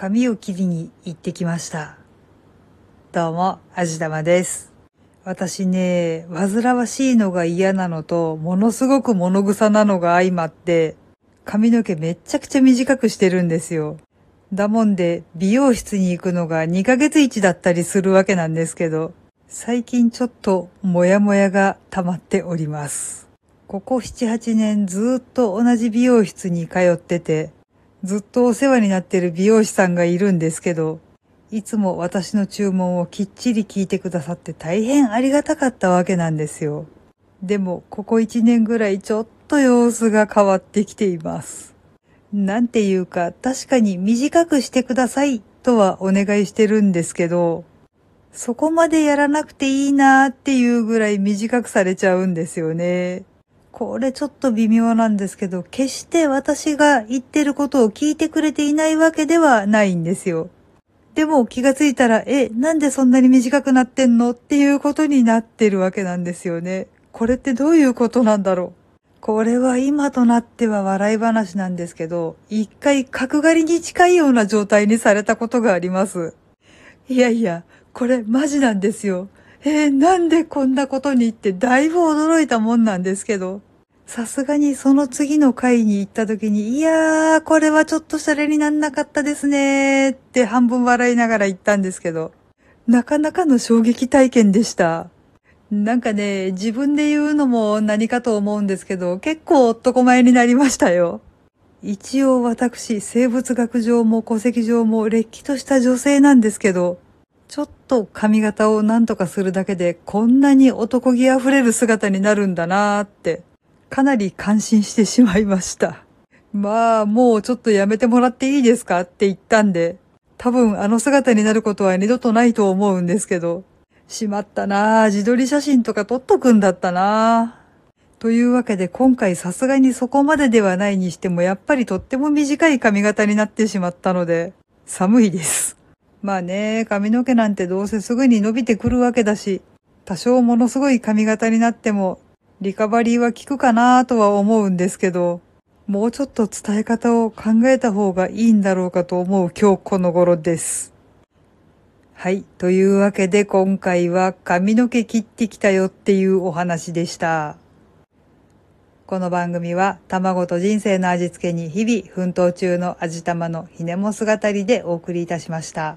髪を切りに行ってきました。どうも、あじたまです。私ね、煩わしいのが嫌なのと、ものすごく物臭なのが相まって、髪の毛めっちゃくちゃ短くしてるんですよ。だもんで、美容室に行くのが2ヶ月一だったりするわけなんですけど、最近ちょっとモヤモヤが溜まっております。ここ7、8年ずっと同じ美容室に通ってて、ずっとお世話になっている美容師さんがいるんですけど、いつも私の注文をきっちり聞いてくださって大変ありがたかったわけなんですよ。でも、ここ1年ぐらいちょっと様子が変わってきています。なんていうか、確かに短くしてくださいとはお願いしてるんですけど、そこまでやらなくていいなーっていうぐらい短くされちゃうんですよね。これちょっと微妙なんですけど、決して私が言ってることを聞いてくれていないわけではないんですよ。でも気がついたら、え、なんでそんなに短くなってんのっていうことになってるわけなんですよね。これってどういうことなんだろうこれは今となっては笑い話なんですけど、一回角刈りに近いような状態にされたことがあります。いやいや、これマジなんですよ。えーなんでこんなことにってだいぶ驚いたもんなんですけど、さすがにその次の回に行った時に、いやー、これはちょっとシャレになんなかったですねーって半分笑いながら言ったんですけど、なかなかの衝撃体験でした。なんかね、自分で言うのも何かと思うんですけど、結構男前になりましたよ。一応私、生物学上も戸籍上もれっきとした女性なんですけど、ちょっと髪型を何とかするだけでこんなに男気あふれる姿になるんだなーって、かなり感心してしまいました。まあ、もうちょっとやめてもらっていいですかって言ったんで、多分あの姿になることは二度とないと思うんですけど、しまったなあ自撮り写真とか撮っとくんだったなあというわけで今回さすがにそこまでではないにしてもやっぱりとっても短い髪型になってしまったので、寒いです。まあね、髪の毛なんてどうせすぐに伸びてくるわけだし、多少ものすごい髪型になっても、リカバリーは効くかなとは思うんですけど、もうちょっと伝え方を考えた方がいいんだろうかと思う今日この頃です。はい。というわけで今回は髪の毛切ってきたよっていうお話でした。この番組は卵と人生の味付けに日々奮闘中の味玉のひねも姿りでお送りいたしました。